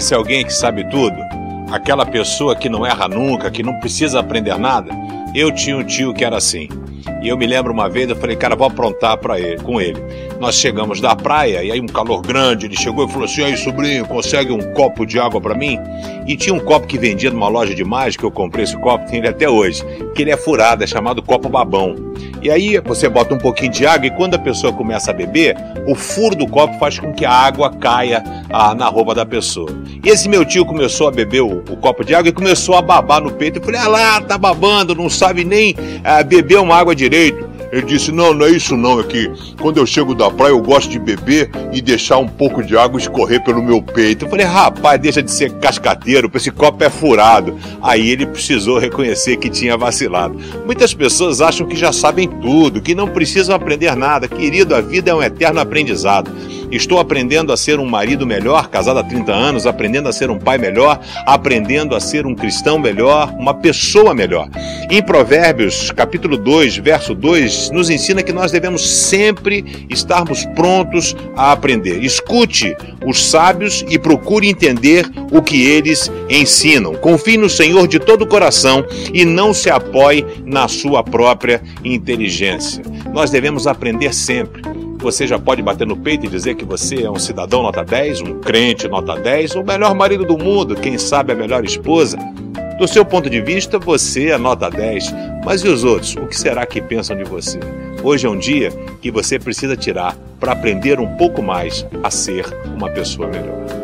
Conhece alguém que sabe tudo? Aquela pessoa que não erra nunca, que não precisa aprender nada? Eu tinha um tio que era assim. E eu me lembro uma vez, eu falei, cara, vou aprontar para ele, com ele. Nós chegamos da praia e aí um calor grande, ele chegou e falou assim: "Aí, sobrinho, consegue um copo de água para mim?" E tinha um copo que vendia numa loja de mágica, eu comprei esse copo, tem ele até hoje, que ele é furado, é chamado copo babão. E aí você bota um pouquinho de água e quando a pessoa começa a beber, o furo do copo faz com que a água caia ah, na roupa da pessoa. E esse meu tio começou a beber o, o, copo de água e começou a babar no peito. Eu falei, ah lá, tá babando, não sabe nem ah, beber uma água direito. Ele disse: Não, não é isso não, é que quando eu chego da praia eu gosto de beber e deixar um pouco de água escorrer pelo meu peito. Eu falei: Rapaz, deixa de ser cascateiro, esse copo é furado. Aí ele precisou reconhecer que tinha vacilado. Muitas pessoas acham que já sabem tudo, que não precisam aprender nada. Querido, a vida é um eterno aprendizado. Estou aprendendo a ser um marido melhor, casado há 30 anos, aprendendo a ser um pai melhor, aprendendo a ser um cristão melhor, uma pessoa melhor. Em Provérbios, capítulo 2, verso 2, nos ensina que nós devemos sempre estarmos prontos a aprender. Escute os sábios e procure entender o que eles ensinam. Confie no Senhor de todo o coração e não se apoie na sua própria inteligência. Nós devemos aprender sempre. Você já pode bater no peito e dizer que você é um cidadão nota 10, um crente nota 10, o melhor marido do mundo, quem sabe a melhor esposa. Do seu ponto de vista, você é nota 10, mas e os outros? O que será que pensam de você? Hoje é um dia que você precisa tirar para aprender um pouco mais a ser uma pessoa melhor.